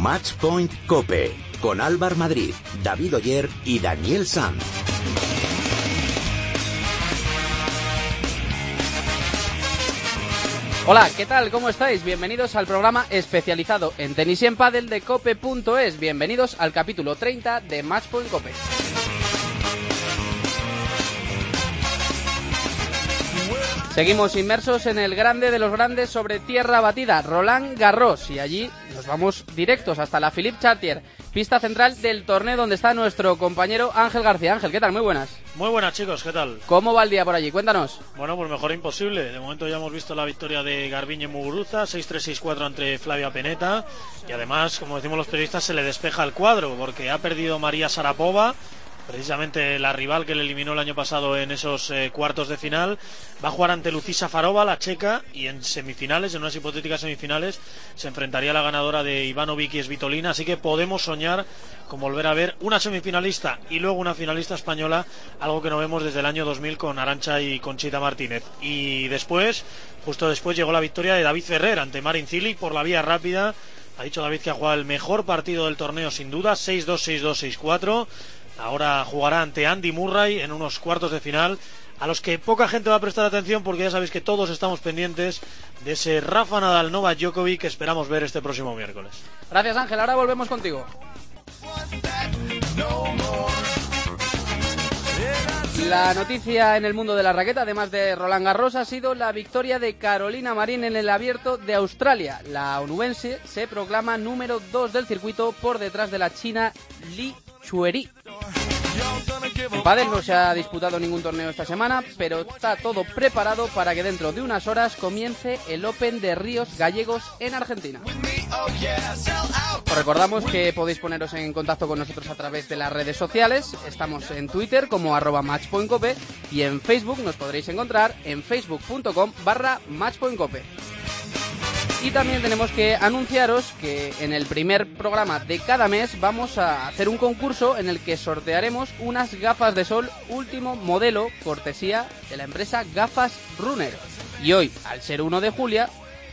Matchpoint Cope con Álvar Madrid, David Oyer y Daniel Sanz. Hola, ¿qué tal? ¿Cómo estáis? Bienvenidos al programa especializado en tenis y en pádel de cope.es. Bienvenidos al capítulo 30 de Matchpoint Cope. Seguimos inmersos en el grande de los grandes sobre tierra batida, Roland Garros, y allí nos vamos directos hasta la Philippe Chartier, pista central del torneo donde está nuestro compañero Ángel García. Ángel, ¿qué tal? Muy buenas. Muy buenas chicos, ¿qué tal? ¿Cómo va el día por allí? Cuéntanos. Bueno, pues mejor imposible. De momento ya hemos visto la victoria de Garbiñe Muguruza, 6-3-6-4 entre Flavia Peneta. Y además, como decimos los periodistas, se le despeja el cuadro porque ha perdido María Sarapova precisamente la rival que le eliminó el año pasado en esos eh, cuartos de final, va a jugar ante Lucisa Farova, la checa, y en semifinales, en unas hipotéticas semifinales, se enfrentaría a la ganadora de Ivanovic y Svitolina, así que podemos soñar con volver a ver una semifinalista y luego una finalista española, algo que no vemos desde el año 2000 con Arancha y Conchita Martínez. Y después, justo después llegó la victoria de David Ferrer ante Marin Cilic por la vía rápida. Ha dicho David que ha jugado el mejor partido del torneo sin duda, 6-2, 6-2, 6-4 Ahora jugará ante Andy Murray en unos cuartos de final a los que poca gente va a prestar atención porque ya sabéis que todos estamos pendientes de ese Rafa Nadal Novak Djokovic que esperamos ver este próximo miércoles. Gracias Ángel, ahora volvemos contigo. La noticia en el mundo de la raqueta, además de Roland Garros, ha sido la victoria de Carolina Marín en el abierto de Australia. La onubense se proclama número 2 del circuito por detrás de la china Li Chueri. En no se ha disputado ningún torneo esta semana, pero está todo preparado para que dentro de unas horas comience el Open de Ríos Gallegos en Argentina. Os recordamos que podéis poneros en contacto con nosotros a través de las redes sociales. Estamos en Twitter como arroba matchpointcope y en Facebook nos podréis encontrar en facebook.com barra matchpointcope. Y también tenemos que anunciaros que en el primer programa de cada mes vamos a hacer un concurso en el que sortearemos unas gafas de sol último modelo cortesía de la empresa Gafas Runner. Y hoy, al ser 1 de julio,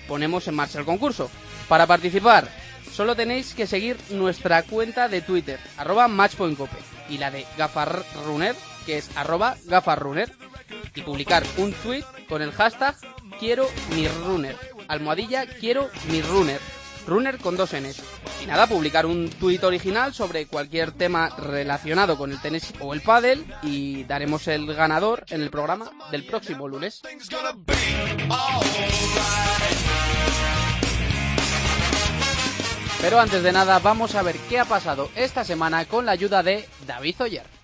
ponemos en marcha el concurso. Para participar, solo tenéis que seguir nuestra cuenta de Twitter, arroba matchpointcope, y la de Gafas Runner, que es arroba y publicar un tweet con el hashtag quiero mi runner almohadilla quiero mi runner. Runner con dos Ns. Y nada, publicar un tuit original sobre cualquier tema relacionado con el tenis o el pádel y daremos el ganador en el programa del próximo lunes. Pero antes de nada, vamos a ver qué ha pasado esta semana con la ayuda de David Oyer.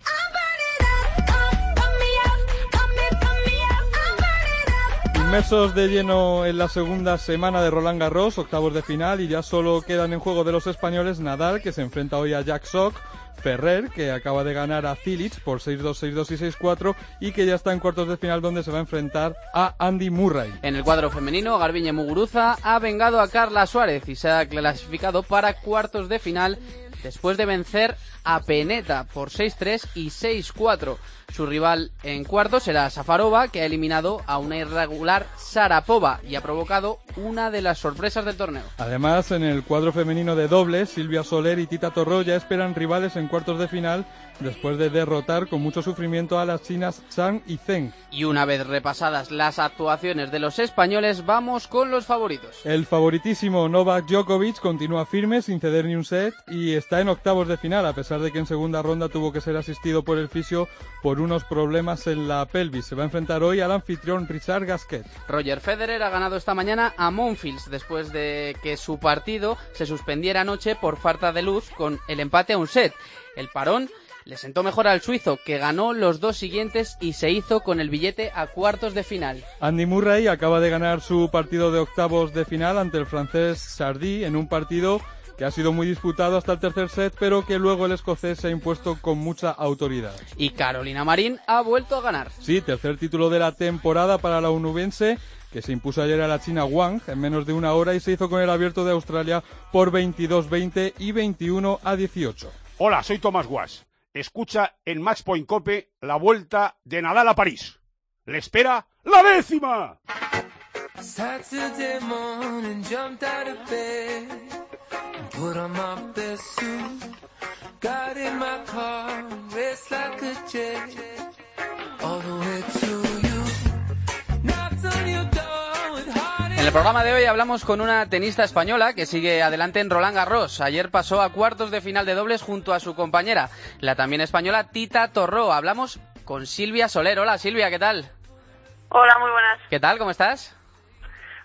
Inmersos de lleno en la segunda semana de Roland Garros, octavos de final, y ya solo quedan en juego de los españoles Nadal, que se enfrenta hoy a Jack Sock, Ferrer, que acaba de ganar a Cilic por 6-2, 6-2 y 6-4, y que ya está en cuartos de final donde se va a enfrentar a Andy Murray. En el cuadro femenino, Garbiñe Muguruza ha vengado a Carla Suárez y se ha clasificado para cuartos de final después de vencer a Peneta por 6-3 y 6-4. Su rival en cuarto será Safarova, que ha eliminado a una irregular Sarapova y ha provocado una de las sorpresas del torneo. Además, en el cuadro femenino de dobles, Silvia Soler y Tita Torroya esperan rivales en cuartos de final después de derrotar con mucho sufrimiento a las chinas Zhang y Zheng. Y una vez repasadas las actuaciones de los españoles, vamos con los favoritos. El favoritísimo Novak Djokovic continúa firme sin ceder ni un set y está en octavos de final, a pesar de que en segunda ronda tuvo que ser asistido por el fisio por unos problemas en la pelvis. Se va a enfrentar hoy al anfitrión Richard Gasquet. Roger Federer ha ganado esta mañana a Monfils después de que su partido se suspendiera anoche por falta de luz con el empate a un set. El parón le sentó mejor al suizo, que ganó los dos siguientes y se hizo con el billete a cuartos de final. Andy Murray acaba de ganar su partido de octavos de final ante el francés Sardy en un partido que ha sido muy disputado hasta el tercer set, pero que luego el escocés se ha impuesto con mucha autoridad. Y Carolina Marín ha vuelto a ganar. Sí, tercer título de la temporada para la unubense que se impuso ayer a la China Wang en menos de una hora y se hizo con el abierto de Australia por 22-20 y 21 a 18. Hola, soy Tomás Guas. Escucha en Matchpoint Cope la vuelta de Nadal a París. ¡Le espera la décima! En el programa de hoy hablamos con una tenista española que sigue adelante en Roland Garros. Ayer pasó a cuartos de final de dobles junto a su compañera, la también española Tita Torró. Hablamos con Silvia Soler. Hola Silvia, ¿qué tal? Hola, muy buenas. ¿Qué tal? ¿Cómo estás?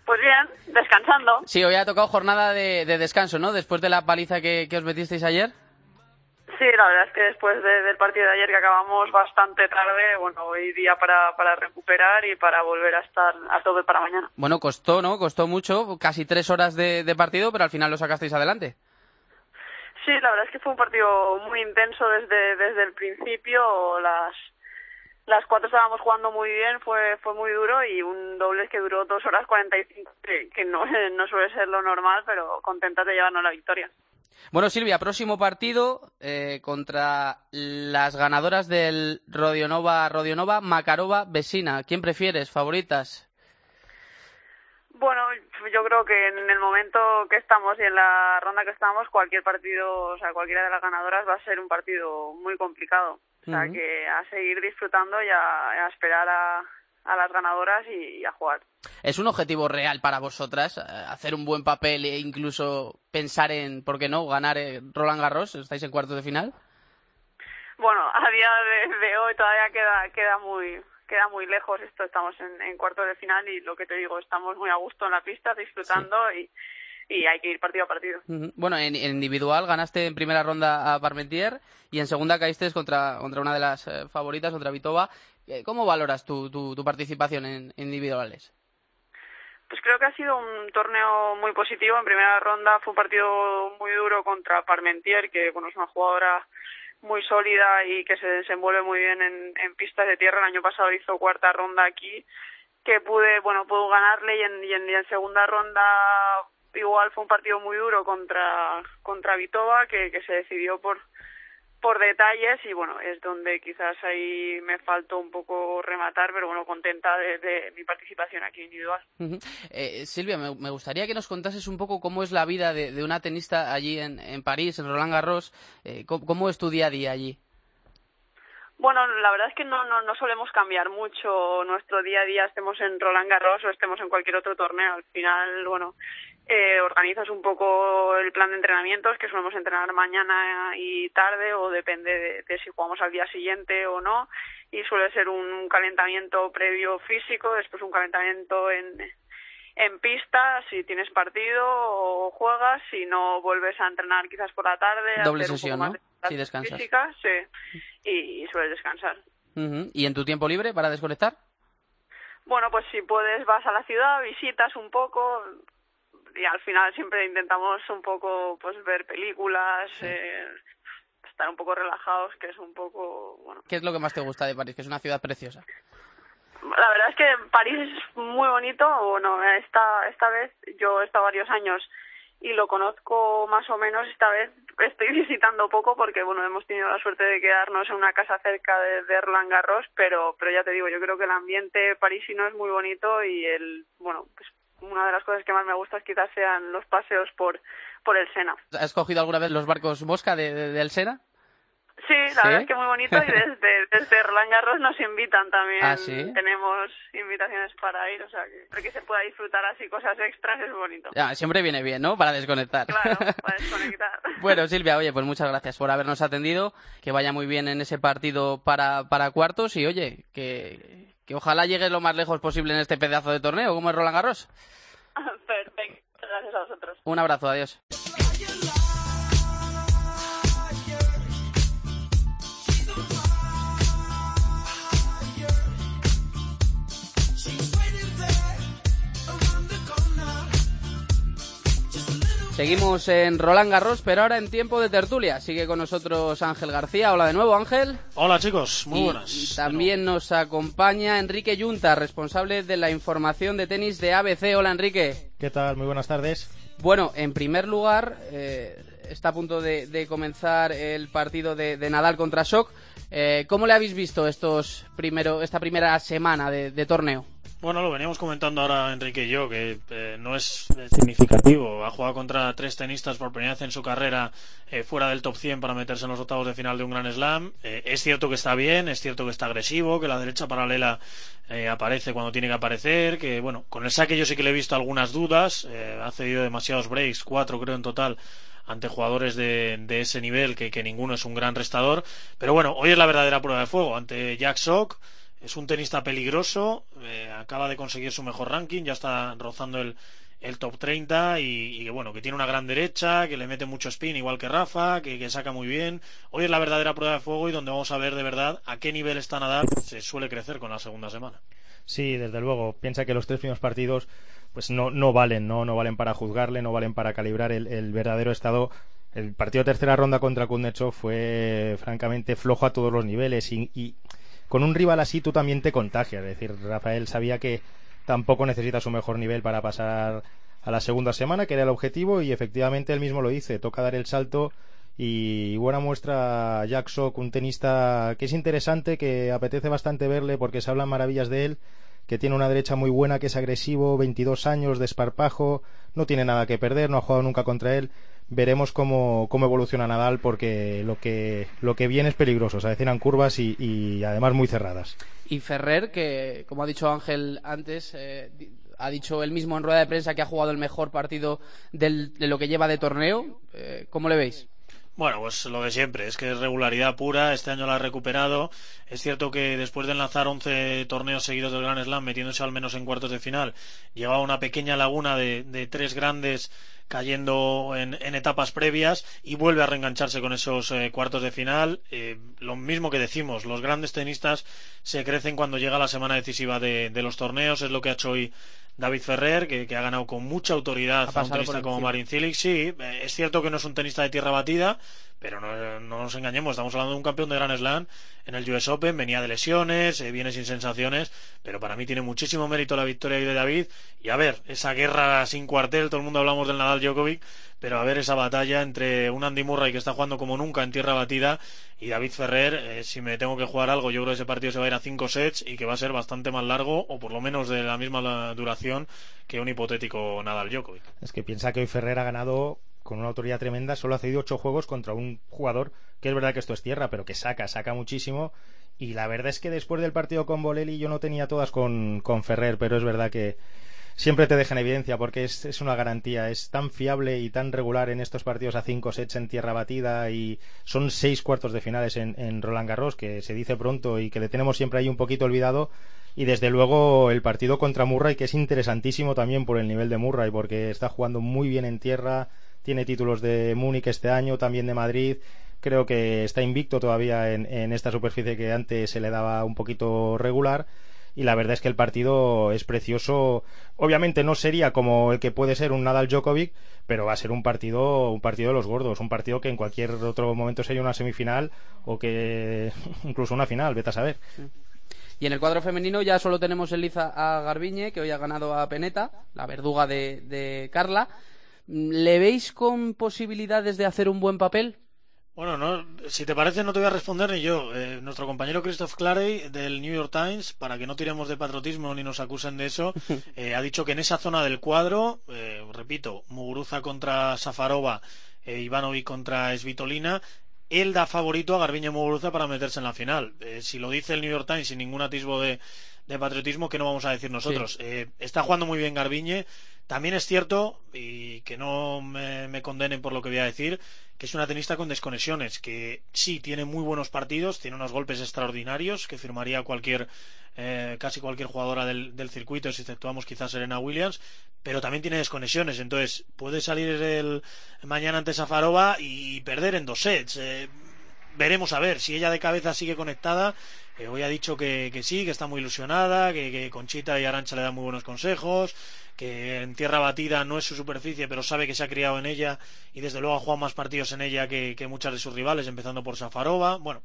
Pues bien, descansando. Sí, hoy ha tocado jornada de, de descanso, ¿no? Después de la paliza que, que os metisteis ayer. Sí, la verdad es que después de- del partido de ayer que acabamos bastante tarde, bueno, hoy día para, para recuperar y para volver a estar a tope para mañana. Bueno, costó, ¿no? Costó mucho, casi tres horas de, de partido, pero al final lo sacasteis adelante. Sí, la verdad es que fue un partido muy intenso desde, desde el principio. Las, las cuatro estábamos jugando muy bien, fue, fue muy duro y un doble que duró dos horas 45, que, que no, no suele ser lo normal, pero contentas de llevarnos la victoria. Bueno, Silvia, próximo partido eh, contra las ganadoras del Rodionova, Rodionova, Makarova, Vesina. ¿Quién prefieres? ¿Favoritas? Bueno, yo creo que en el momento que estamos y en la ronda que estamos, cualquier partido, o sea, cualquiera de las ganadoras va a ser un partido muy complicado. O sea, que a seguir disfrutando y a, a esperar a, a las ganadoras y, y a jugar. ¿Es un objetivo real para vosotras eh, hacer un buen papel e incluso pensar en, ¿por qué no?, ganar eh, Roland Garros. ¿Estáis en cuartos de final? Bueno, a día de, de hoy todavía queda queda muy queda muy lejos esto, estamos en, en cuartos de final y lo que te digo, estamos muy a gusto en la pista, disfrutando y, y hay que ir partido a partido. Bueno, en, en individual ganaste en primera ronda a Parmentier y en segunda caíste contra, contra una de las eh, favoritas, contra Vitova. Eh, ¿Cómo valoras tu, tu, tu participación en individuales? Pues creo que ha sido un torneo muy positivo. En primera ronda fue un partido muy duro contra Parmentier, que bueno es una jugadora muy sólida y que se desenvuelve muy bien en, pistas de tierra. El año pasado hizo cuarta ronda aquí, que pude bueno pude ganarle y en, y en, y en segunda ronda igual fue un partido muy duro contra contra Vitova, que, que se decidió por por detalles y bueno, es donde quizás ahí me faltó un poco rematar, pero bueno, contenta de, de mi participación aquí individual. Eh, Silvia, me, me gustaría que nos contases un poco cómo es la vida de, de una tenista allí en, en París, en Roland Garros. Eh, ¿cómo, cómo es tu día a día allí? Bueno, la verdad es que no, no, no solemos cambiar mucho nuestro día a día, estemos en Roland Garros o estemos en cualquier otro torneo. Al final, bueno, eh, organizas un poco el plan de entrenamientos, que solemos entrenar mañana y tarde, o depende de, de si jugamos al día siguiente o no. Y suele ser un, calentamiento previo físico, después un calentamiento en, en pista, si tienes partido o juegas, si no vuelves a entrenar quizás por la tarde. Doble hacer sesión, ¿no? de Si descansas. Física, sí, y, y sueles descansar. ¿Y en tu tiempo libre para desconectar? Bueno, pues si puedes vas a la ciudad, visitas un poco y al final siempre intentamos un poco pues ver películas, eh, estar un poco relajados, que es un poco, bueno, ¿Qué es lo que más te gusta de París? Que es una ciudad preciosa. la verdad es que París es muy bonito, bueno, esta, esta vez yo he estado varios años y lo conozco más o menos, esta vez estoy visitando poco porque bueno, hemos tenido la suerte de quedarnos en una casa cerca de, de Roland Garros, pero, pero ya te digo, yo creo que el ambiente parisino es muy bonito y el, bueno, pues una de las cosas que más me gusta quizás sean los paseos por, por el Sena. ¿Has cogido alguna vez los barcos Mosca de, de- del Sena? Sí, la ¿Sí? verdad es que muy bonito y desde, desde Roland Garros nos invitan también. ¿Ah, sí? Tenemos invitaciones para ir, o sea, que, para que se pueda disfrutar así cosas extras es bonito. Ya, siempre viene bien, ¿no? Para desconectar. Claro, para desconectar. Bueno, Silvia, oye, pues muchas gracias por habernos atendido, que vaya muy bien en ese partido para, para cuartos y oye, que, que ojalá llegues lo más lejos posible en este pedazo de torneo, como es Roland Garros. Perfecto, gracias a vosotros. Un abrazo, adiós. Seguimos en Roland Garros, pero ahora en tiempo de tertulia. Sigue con nosotros Ángel García. Hola de nuevo, Ángel. Hola chicos, muy Y- buenas. Y, también nos acompaña Enrique Yunta, responsable de la información de tenis de ABC. Hola, Enrique. ¿Qué tal? Muy buenas tardes. Bueno, en primer lugar, eh, está a punto de, de comenzar el partido de, de Nadal contra Sok. Eh, ¿Cómo le habéis visto estos primero, esta primera semana de, de torneo? Bueno, lo veníamos comentando ahora Enrique y yo, que eh, no es eh, significativo. Ha jugado contra tres tenistas por primera vez en su carrera eh, fuera del top 100 para meterse en los octavos de final de un Gran Slam. Eh, es cierto que está bien, es cierto que está agresivo, que la derecha paralela aparece cuando tiene que aparecer, que bueno, con el saque yo sí que le he visto algunas dudas. ha cedido demasiados breaks, cuatro creo en total ante jugadores de, de ese nivel que, que ninguno es un gran restador. Pero bueno, hoy es la verdadera prueba de fuego ante Jack Sock. Es un tenista peligroso, eh, acaba de conseguir su mejor ranking, ya está rozando el, el top 30 y, bueno, que tiene una gran derecha, que le mete mucho spin igual que Rafa, que, que saca muy bien. Hoy es la verdadera prueba de fuego y donde vamos a ver de verdad a qué nivel está Nadal, se suele crecer con la segunda semana. Sí, desde luego. Piensa que los tres primeros partidos pues no, no valen, ¿no? no valen para juzgarle, no valen para calibrar el, el verdadero estado. El partido de tercera ronda contra Kuznetsov fue francamente flojo a todos los niveles y, y con un rival así tú también te contagias. Es decir, Rafael sabía que tampoco necesita su mejor nivel para pasar a la segunda semana, que era el objetivo, y efectivamente él mismo lo dice. Toca dar el salto y buena muestra Jack Sock, un tenista que es interesante, que apetece bastante verle porque se hablan maravillas de él, que tiene una derecha muy buena, que es agresivo, 22 años, desparpajo, no tiene nada que perder, no ha jugado nunca contra él. Veremos cómo, cómo evoluciona Nadal porque lo que, lo que viene es peligroso, se avecinan curvas y, además muy cerradas. Y Ferrer, que como ha dicho Ángel antes, eh, ha dicho él mismo en rueda de prensa que ha jugado el mejor partido de lo que lleva de torneo. Eh, ¿Cómo le veis? Bueno, pues lo de siempre, es que es regularidad pura, este año la ha recuperado. Es cierto que después de lanzar 11 torneos seguidos del Grand Slam, metiéndose al menos en cuartos de final, llevaba una pequeña laguna de, tres grandes cayendo en, etapas previas y vuelve a reengancharse con esos eh, cuartos de final. Eh, lo mismo que decimos, los grandes tenistas se crecen cuando llega la semana decisiva de, de los torneos, es lo que ha hecho hoy David Ferrer, que, que ha ganado con mucha autoridad Ha a un tenista como. Marin Cilic. Sí, es cierto que no es un tenista de tierra batida, pero no, no nos engañemos, estamos hablando de un campeón de Grand Slam en el US Open, venía de lesiones, eh, viene sin sensaciones, pero para mí tiene muchísimo mérito la victoria hoy de David. Y a ver, esa guerra sin cuartel, todo el mundo hablamos del Nadal Djokovic, pero a ver esa batalla entre un Andy Murray que está jugando como nunca en tierra batida y David Ferrer, eh, si me tengo que jugar algo, yo creo que ese partido se va a ir a cinco sets y que va a ser bastante más largo o por lo menos de la misma duración que un hipotético Nadal Djokovic. Es que piensa que hoy Ferrer ha ganado con una autoridad tremenda, solo ha cedido ocho juegos contra un jugador que es verdad que esto es tierra, pero que saca, saca muchísimo. Y la verdad es que después del partido con Bolelli yo no tenía todas con, con Ferrer, pero es verdad que siempre te deja en evidencia porque es, es una garantía, es tan fiable y tan regular en estos partidos a cinco sets en tierra batida y son seis cuartos de finales en, Roland Garros, que se dice pronto y que le tenemos siempre ahí un poquito olvidado. Y desde luego el partido contra Murray, que es interesantísimo también por el nivel de Murray, porque está jugando muy bien en tierra, tiene títulos de Múnich este año, también de Madrid. Creo que está invicto todavía en, en esta superficie que antes se le daba un poquito regular. Y la verdad es que el partido es precioso. Obviamente no sería como el que puede ser un Nadal Djokovic, pero va a ser un partido, un partido de los gordos, un partido que en cualquier otro momento sería una semifinal o que incluso una final, vete a saber. Y en el cuadro femenino ya solo tenemos en liza a Garbiñe, que hoy ha ganado a Peneta, la verduga de, de Carla. ¿Le veis con posibilidades de hacer un buen papel? Bueno, no, si te parece no te voy a responder ni yo. Eh, nuestro compañero Christoph Clarey del New York Times, para que no tiremos de patriotismo ni nos acusen de eso, eh, ha dicho que en esa zona del cuadro, eh, repito, Muguruza contra Safarova, eh, Ivanovic contra Svitolina, él da favorito a Garbiñe Muguruza para meterse en la final. Eh, si lo dice el New York Times sin ningún atisbo de, de patriotismo, ¿qué no vamos a decir nosotros? Eh, está jugando muy bien Garbiñe. También es cierto, y que no me, me condenen por lo que voy a decir, que es una tenista con desconexiones, que sí tiene muy buenos partidos, tiene unos golpes extraordinarios que firmaría cualquier, eh, casi cualquier jugadora del, del circuito, si exceptuamos quizás Serena Williams, pero también tiene desconexiones, entonces puede salir el mañana ante Safarova y perder en dos sets. Eh, veremos a ver si ella de cabeza sigue conectada. Hoy ha dicho que, sí, que está muy ilusionada, que Conchita y Arancha le dan muy buenos consejos, que en tierra batida no es su superficie, pero sabe que se ha criado en ella y desde luego ha jugado más partidos en ella que, que muchas de sus rivales, empezando por Safarova. Bueno,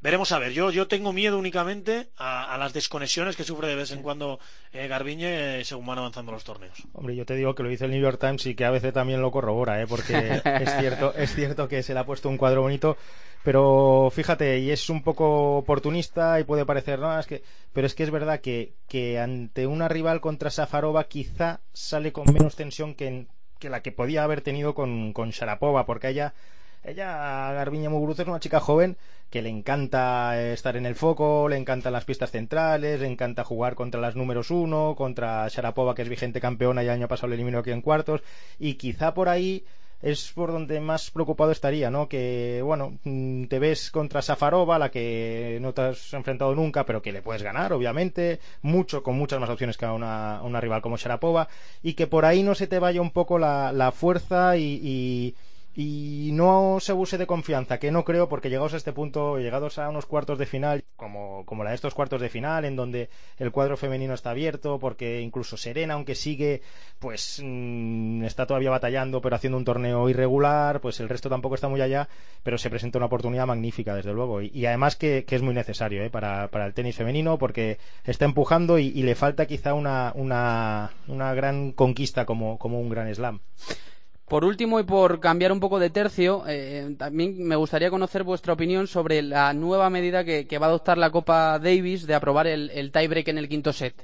veremos a ver. Yo, yo tengo miedo únicamente a, a las desconexiones que sufre de vez en cuando eh, Garbiñe eh, según van avanzando los torneos. Hombre, yo te digo que lo dice el New York Times y que a veces también lo corrobora, ¿eh? porque es cierto, es cierto que se le ha puesto un cuadro bonito, pero fíjate, y es un poco oportunista y puede parecer, no, es que, pero es que es verdad que, que ante una rival contra Safarova quizá sale con menos tensión que, en- que la que podía haber tenido con, con Sharapova, porque ella, ella, Garbiñe Muguruza, es una chica joven que le encanta estar en el foco, le encantan las pistas centrales, le encanta jugar contra las números uno, contra Sharapova, que es vigente campeona y el año pasado le eliminó aquí en cuartos, y quizá por ahí es por donde más preocupado estaría, ¿no? Que, bueno, mm, te ves contra Safarova, la que no te has enfrentado nunca, pero que le puedes ganar, obviamente, mucho, con muchas más opciones que a una, una rival como Sharapova, y que por ahí no se te vaya un poco la, la fuerza y, y, y no se abuse de confianza, que no creo, porque llegados a este punto, llegados a unos cuartos de final, como, como la de estos cuartos de final, en donde el cuadro femenino está abierto, porque incluso Serena, aunque sigue, pues mm, está todavía batallando, pero haciendo un torneo irregular, pues el resto tampoco está muy allá, pero se presenta una oportunidad magnífica, desde luego, y, además que, que es muy necesario ¿eh? para, para el tenis femenino, porque está empujando y, y le falta quizá una, una, una gran conquista como, como un gran slam. Por último, y por cambiar un poco de tercio, eh, también me gustaría conocer vuestra opinión sobre la nueva medida que, va a adoptar la Copa Davis de aprobar el, tiebreak en el quinto set.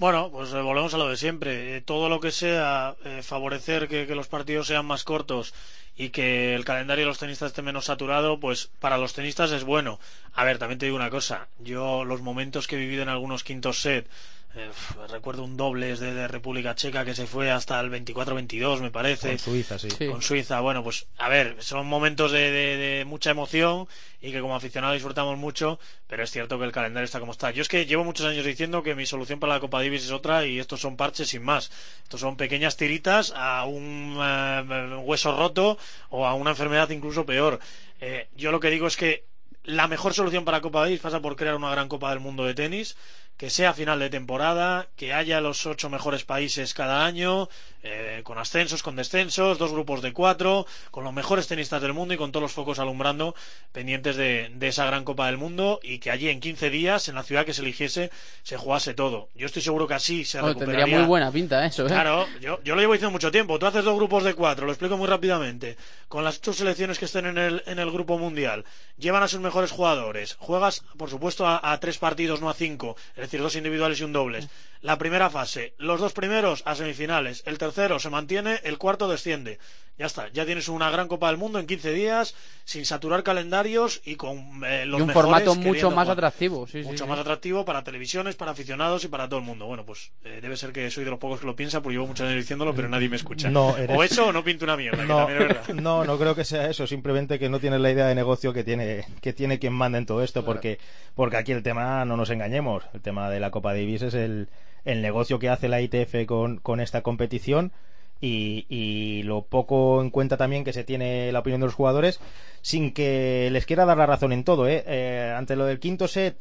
Bueno, pues volvemos a lo de siempre. Eh, todo lo que sea eh, favorecer que, que los partidos sean más cortos y que el calendario de los tenistas esté menos saturado, pues para los tenistas es bueno. A ver, también te digo una cosa. Yo los momentos que he vivido en algunos quintos set, eh, recuerdo un dobles de, de República Checa que se fue hasta el 24-22, me parece. Con Suiza, sí. Sí. Con Suiza, bueno, pues a ver, son momentos de, de- de mucha emoción y que como aficionados disfrutamos mucho, pero es cierto que el calendario está como está. Yo es que llevo muchos años diciendo que mi solución para la Copa Davis es otra y estos son parches sin más. Estos son pequeñas tiritas a un eh, hueso roto o a una enfermedad incluso peor. Eh, yo lo que digo es que la mejor solución para la Copa Davis pasa por crear una gran Copa del Mundo de tenis que sea final de temporada, que haya los ocho mejores países cada año, eh, con ascensos, con descensos, dos grupos de cuatro, con los mejores tenistas del mundo y con todos los focos alumbrando pendientes de, de esa gran Copa del Mundo y que allí en 15 días, en la ciudad que se eligiese, se jugase todo. Yo estoy seguro que así se recuperaría. tendría muy buena pinta eso, ¿eh? Claro, yo, yo lo llevo diciendo mucho tiempo. Tú haces dos grupos de cuatro, lo explico muy rápidamente. Con las ocho selecciones que estén en el, en el grupo mundial, llevan a sus mejores jugadores. Juegas, por supuesto, a, a tres partidos, no a cinco, es decir, dos individuales y un dobles. La primera fase, los dos primeros a semifinales, el tercero se mantiene, el cuarto desciende. Ya está, ya tienes una gran Copa del Mundo en 15 días, sin saturar calendarios y con eh, los y un mejores formato mucho más jugar atractivo. Sí, sí, mucho sí. más atractivo para televisiones, para aficionados y para todo el mundo. Bueno, pues eh, debe ser que soy de los pocos que lo piensa, porque llevo muchos años diciéndolo, pero nadie me escucha. No, eres- O eso o no pinto una mierda, que No, también es verdad. no, no creo que sea eso, simplemente que no tienes la idea de negocio que tiene, que tiene quien manda en todo esto, porque, porque aquí el tema, no nos engañemos, el tema de la Copa Davis es el, el negocio que hace la ITF con, esta competición y, y lo poco en cuenta también que se tiene la opinión de los jugadores, sin que les quiera dar la razón en todo, ¿eh? Eh, ante lo del quinto set,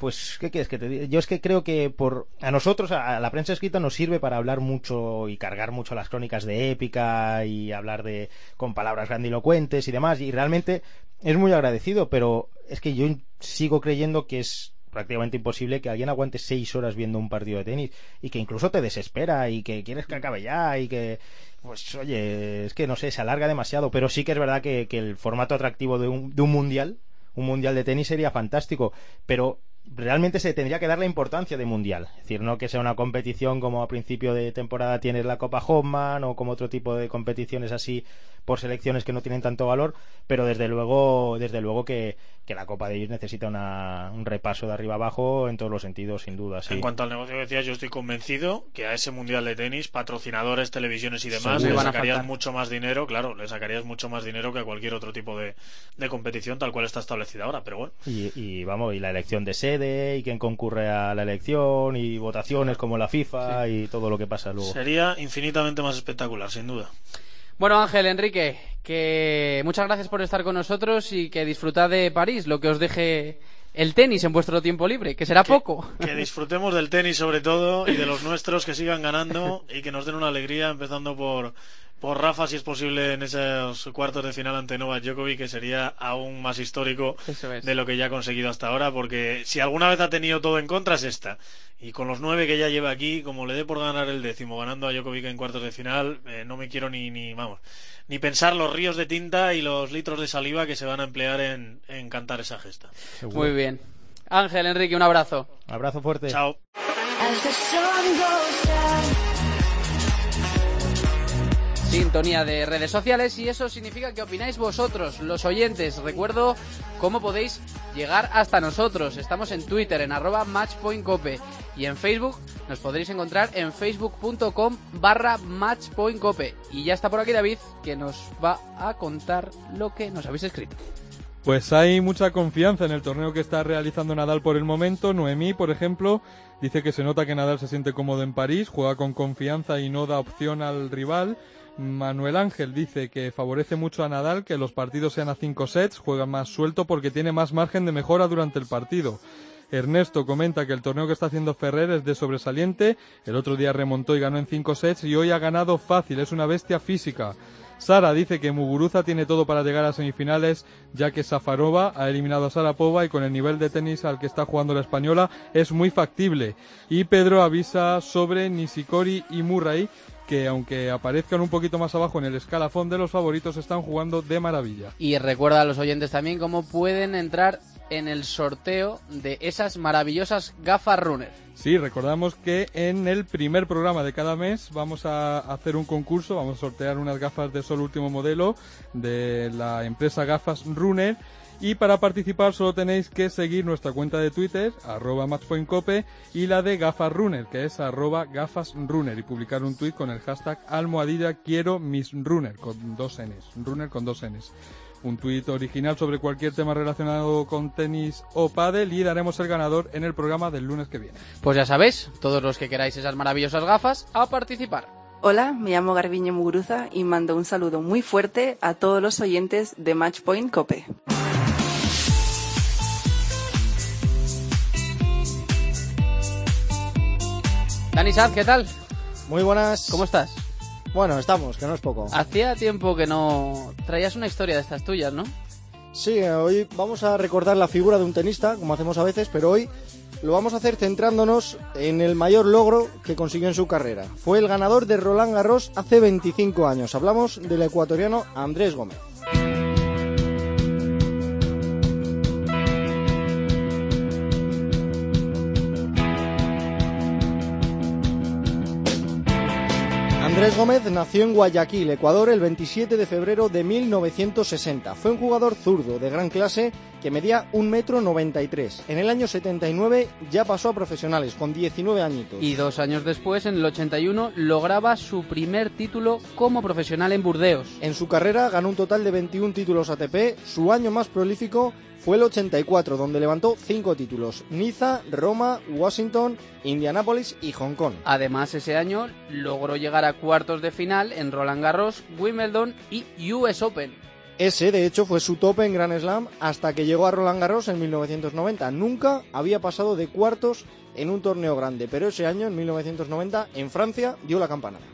pues, ¿qué quieres que te diga? Yo es que creo que por a nosotros, a la prensa escrita, nos sirve para hablar mucho y cargar mucho las crónicas de épica y hablar de con palabras grandilocuentes y demás. Y realmente es muy agradecido, pero es que yo sigo creyendo que es prácticamente imposible que alguien aguante seis horas viendo un partido de tenis y que incluso te desespera y que quieres que acabe ya y que pues oye es que no sé se alarga demasiado. Pero sí que es verdad que, que el formato atractivo de un, de un mundial un mundial de tenis sería fantástico. Pero realmente se tendría que dar la importancia de mundial es decir no que sea una competición como a principio de temporada tienes la Copa Hoffman o como otro tipo de competiciones así por selecciones que no tienen tanto valor pero desde luego desde luego que, que la Copa Davis necesita una- un repaso de arriba abajo en todos los sentidos sin duda sí. En cuanto al negocio que decías, yo estoy convencido que a ese mundial de tenis, patrocinadores, televisiones y demás, Seguro. le sacarías faltar. mucho más dinero, claro, le sacarías mucho más dinero que a cualquier otro tipo de, de competición tal cual está establecida ahora. Pero bueno, Y, y, vamos, y la elección de sede, y quién concurre a la elección, y votaciones como la FIFA, y todo lo que pasa luego. sería infinitamente más espectacular, sin duda. Bueno, Ángel, Enrique, que muchas gracias por estar con nosotros y que disfrutad de París, lo que os deje el tenis en vuestro tiempo libre, que será poco. Que disfrutemos del tenis sobre todo y de los nuestros que sigan ganando y que nos den una alegría empezando por, por Rafa si es posible en esos cuartos de final ante Novak Djokovic que sería aún más histórico es. de lo que ya ha conseguido hasta ahora porque si alguna vez ha tenido todo en contra es esta y con los nueve que ya lleva aquí como le dé por ganar el décimo ganando a Djokovic en cuartos de final eh, no me quiero ni, ni vamos ni pensar los ríos de tinta y los litros de saliva que se van a emplear en, en cantar esa gesta Muy bien. Ángel, Enrique, un abrazo. Abrazo fuerte. chao Sintonía de redes sociales y eso significa que opináis vosotros, los oyentes. Recuerdo cómo podéis llegar hasta nosotros. Estamos en Twitter, en arroba matchpointcope y en Facebook nos podréis encontrar en facebook.com barra matchpointcope. Y ya está por aquí David, que nos va a contar lo que nos habéis escrito. Pues hay mucha confianza en el torneo que está realizando Nadal por el momento. Noemí, por ejemplo, dice que se nota que Nadal se siente cómodo en París, juega con confianza y no da opción al rival. Manuel Ángel dice que favorece mucho a Nadal que los partidos sean a cinco sets, juega más suelto porque tiene más margen de mejora durante el partido. Ernesto comenta que el torneo que está haciendo Ferrer es de sobresaliente, el otro día remontó y ganó en cinco sets y hoy ha ganado fácil, es una bestia física. Sara dice que Muguruza tiene todo para llegar a semifinales, ya que Safarova ha eliminado a Sarapova y con el nivel de tenis al que está jugando la española es muy factible. Y Pedro avisa sobre Nishikori y Murray, que aunque aparezcan un poquito más abajo en el escalafón de los favoritos, están jugando de maravilla. Y recuerda a los oyentes también cómo pueden entrar en el sorteo de esas maravillosas gafas runner. Sí, recordamos que en el primer programa de cada mes vamos a hacer un concurso, vamos a sortear unas gafas de sol último modelo de la empresa Gafas Runner y para participar solo tenéis que seguir nuestra cuenta de Twitter, arroba matchpointcope, y la de Gafas Runner, que es arroba gafas runner, y publicar un tweet con el hashtag almohadilla quiero mis runner, con dos Ns, runner con dos Ns. Un tuit original sobre cualquier tema relacionado con tenis o pádel y daremos el ganador en el programa del lunes que viene. Pues ya sabéis, todos los que queráis esas maravillosas gafas, a participar. Hola, me llamo Garbiñe Muguruza y mando un saludo muy fuerte a todos los oyentes de Matchpoint Cope. Dani Saz, ¿qué tal? Muy buenas. ¿Cómo estás? Bueno, estamos, que no es poco. Hacía tiempo que no traías una historia de estas tuyas, ¿no? Sí, eh, hoy vamos a recordar la figura de un tenista, como hacemos a veces, pero hoy lo vamos a hacer centrándonos en el mayor logro que consiguió en su carrera. Fue el ganador de Roland Garros hace 25 años. Hablamos del ecuatoriano Andrés Gómez. Andrés Gómez nació en Guayaquil, Ecuador, el 27 de febrero de 1960. Fue un jugador zurdo de gran clase que medía 1,93 metro. 93. En el año 79 ya pasó a profesionales, con 19 añitos. Y dos años después, en el 81, lograba su primer título como profesional en Burdeos. En su carrera ganó un total de 21 títulos ATP. Su año más prolífico fue el 84, donde levantó 5 títulos. Niza, Roma, Washington, Indianápolis y Hong Kong. Además, ese año logró llegar a cuartos de final en Roland Garros, Wimbledon y US Open. Ese, de hecho, fue su tope en Grand Slam hasta que llegó a Roland Garros en 1990. Nunca había pasado de cuartos en un torneo grande, pero ese año, en 1990, en Francia, dio la campanada.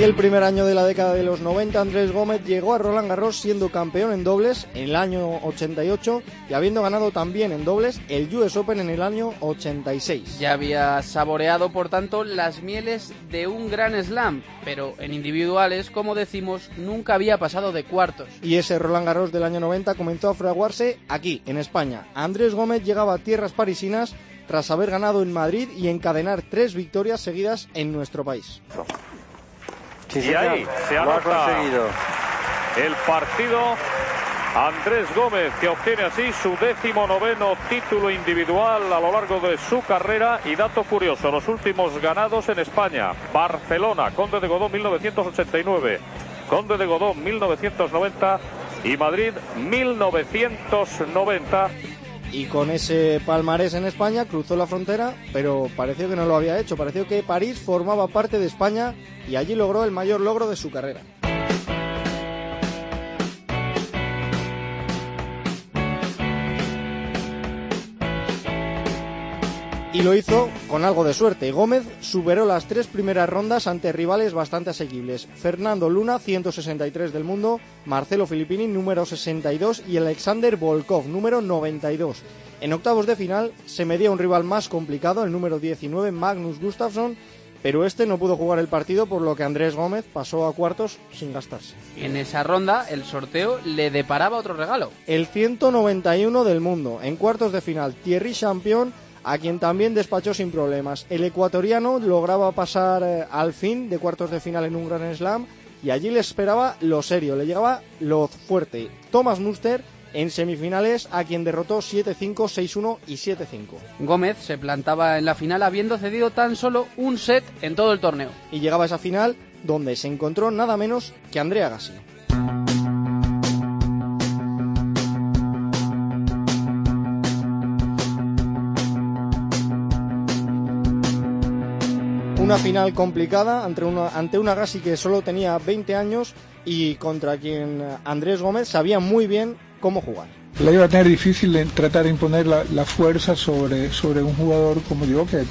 Aquel primer año de la década de los 90, Andrés Gómez llegó a Roland Garros siendo campeón en dobles en el año 88 y habiendo ganado también en dobles el US Open en el año 86. Ya había saboreado, por tanto, las mieles de un gran slam, pero en individuales, como decimos, nunca había pasado de cuartos. Y ese Roland Garros del año 90 comenzó a fraguarse aquí, en España. Andrés Gómez llegaba a tierras parisinas tras haber ganado en Madrid y encadenar tres victorias seguidas en nuestro país. Y ahí se anota el partido. Andrés Gómez que obtiene así su décimo noveno título individual a lo largo de su carrera. Y dato curioso, los últimos ganados en España, Barcelona, Conde de Godó 1989, Conde de Godó 1990 y Madrid 1990 y con ese palmarés en España cruzó la frontera, pero pareció que no lo había hecho. Pareció que París formaba parte de España y allí logró el mayor logro de su carrera. Y lo hizo con algo de suerte. Gómez superó las tres primeras rondas ante rivales bastante asequibles. Fernando Luna, 163 del mundo, Marcelo Filippini, número 62, y Alexander Volkov, número 92. En octavos de final se medía un rival más complicado, el número 19, Magnus Gustafsson, pero este no pudo jugar el partido, por lo que Andrés Gómez pasó a cuartos sin gastarse. En esa ronda, el sorteo le deparaba otro regalo. El 191 del mundo. En cuartos de final, Thierry Champion, a quien también despachó sin problemas. El ecuatoriano lograba pasar eh, al fin de cuartos de final en un Gran Slam y allí le esperaba lo serio, le llegaba lo fuerte. Thomas Muster en semifinales a quien derrotó 7-5, 6-1 y 7-5. Gómez se plantaba en la final habiendo cedido tan solo un set en todo el torneo. Y llegaba a esa final donde se encontró nada menos que Andrea Gassi. Una final complicada ante una, ante una Gassi que solo tenía 20 años y contra quien Andrés Gómez sabía muy bien cómo jugar. La iba a tener difícil tratar de imponer la, la fuerza sobre, sobre un jugador como yo, que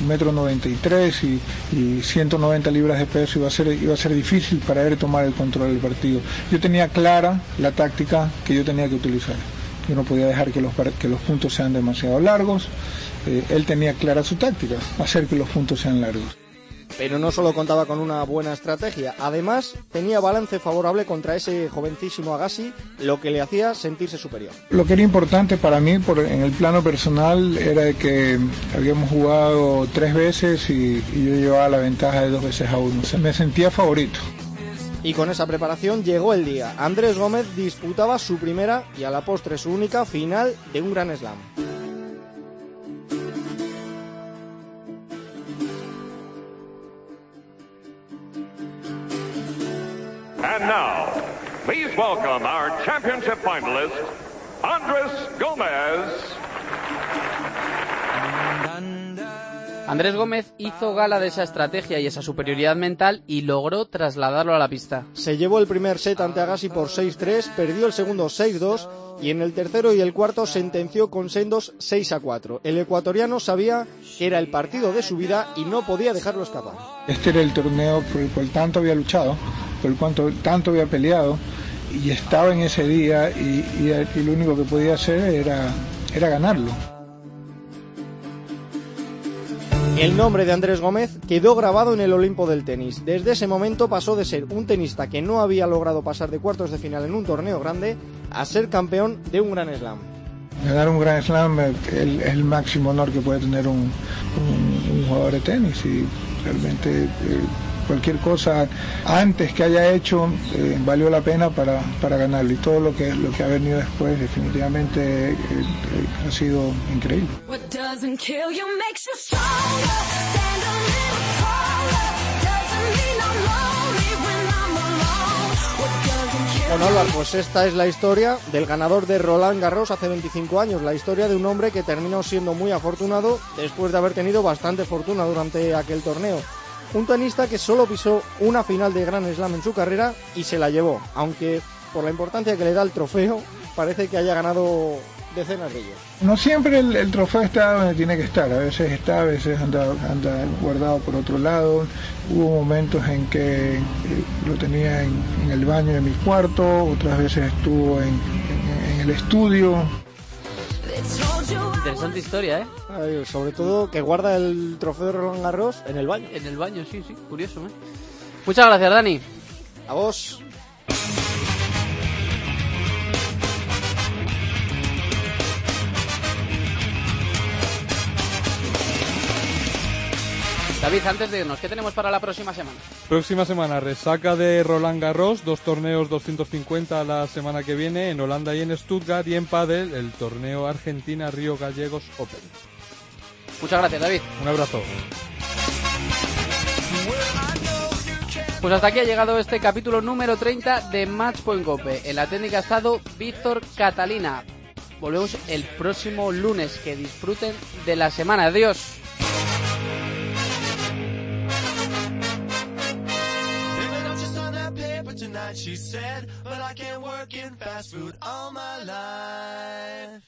un metro 93 y, y 190 libras de peso, iba a, ser, iba a ser difícil para él tomar el control del partido. Yo tenía clara la táctica que yo tenía que utilizar. Yo no podía dejar que los, que los puntos sean demasiado largos. Eh, él tenía clara su táctica, hacer que los puntos sean largos. Pero no solo contaba con una buena estrategia, además tenía balance favorable contra ese jovencísimo Agassi, lo que le hacía sentirse superior. Lo que era importante para mí por, en el plano personal era que habíamos jugado tres veces y, y yo llevaba la ventaja de dos veces a uno. O sea, me sentía favorito. Y con esa preparación llegó el día. Andrés Gómez disputaba su primera y a la postre su única final de un Gran Slam. And now, please welcome our championship finalist, Andres Gomez. Andrés Gómez hizo gala de esa estrategia y esa superioridad mental y logró trasladarlo a la pista. Se llevó el primer set ante Agassi por 6-3, perdió el segundo 6-2 y en el tercero y el cuarto sentenció con sendos 6-4. El ecuatoriano sabía que era el partido de su vida y no podía dejarlo escapar. Este era el torneo por el cual tanto había luchado, por el cual tanto había peleado y estaba en ese día y, y- y lo único que podía hacer era, era ganarlo. El nombre de Andrés Gómez quedó grabado en el Olimpo del tenis. Desde ese momento pasó de ser un tenista que no había logrado pasar de cuartos de final en un torneo grande a ser campeón de un Gran Slam. Ganar un Grand Slam es el máximo honor que puede tener un, jugador de tenis y realmente eh, cualquier cosa antes que haya hecho eh, valió la pena para, para ganarlo y todo lo que, lo que ha venido después definitivamente eh, ha sido increíble. Doesn't kill you makes you stronger. Stand a little taller. Doesn't mean I'm lonely when I'm alone. What doesn't kill Bueno, Álvaro, pues esta es la historia del ganador de Roland Garros hace 25 años, la historia de un hombre que terminó siendo muy afortunado después de haber tenido bastante fortuna durante aquel torneo. Un tenista que solo pisó una final de Grand Slam en su carrera y se la llevó, aunque por la importancia que le da el trofeo, parece que haya ganado decenas de ellos. No siempre el, el trofeo está donde tiene que estar, a veces está, a veces anda, anda guardado por otro lado. Hubo momentos en que eh, lo tenía en, en el baño de mi cuarto, otras veces estuvo en, en- en el estudio. Interesante historia, ¿eh? Ay, sobre todo que guarda el trofeo de Roland Garros en el baño. En el baño, sí, sí, curioso, ¿eh? Muchas gracias, Dani. A vos. David, antes de irnos, ¿qué tenemos para la próxima semana? Próxima semana, resaca de Roland Garros, dos torneos 250 la semana que viene en Holanda y en Stuttgart y en Padel el torneo Argentina Río Gallegos Open. Muchas gracias, David. Un abrazo. Pues hasta aquí ha llegado este capítulo número 30 de Matchpoint Cope. En la técnica ha estado Víctor Catalina. volvemos el próximo lunes. Que disfruten de la semana. Adiós. Tonight, she said. But I can't work in fast food all my life.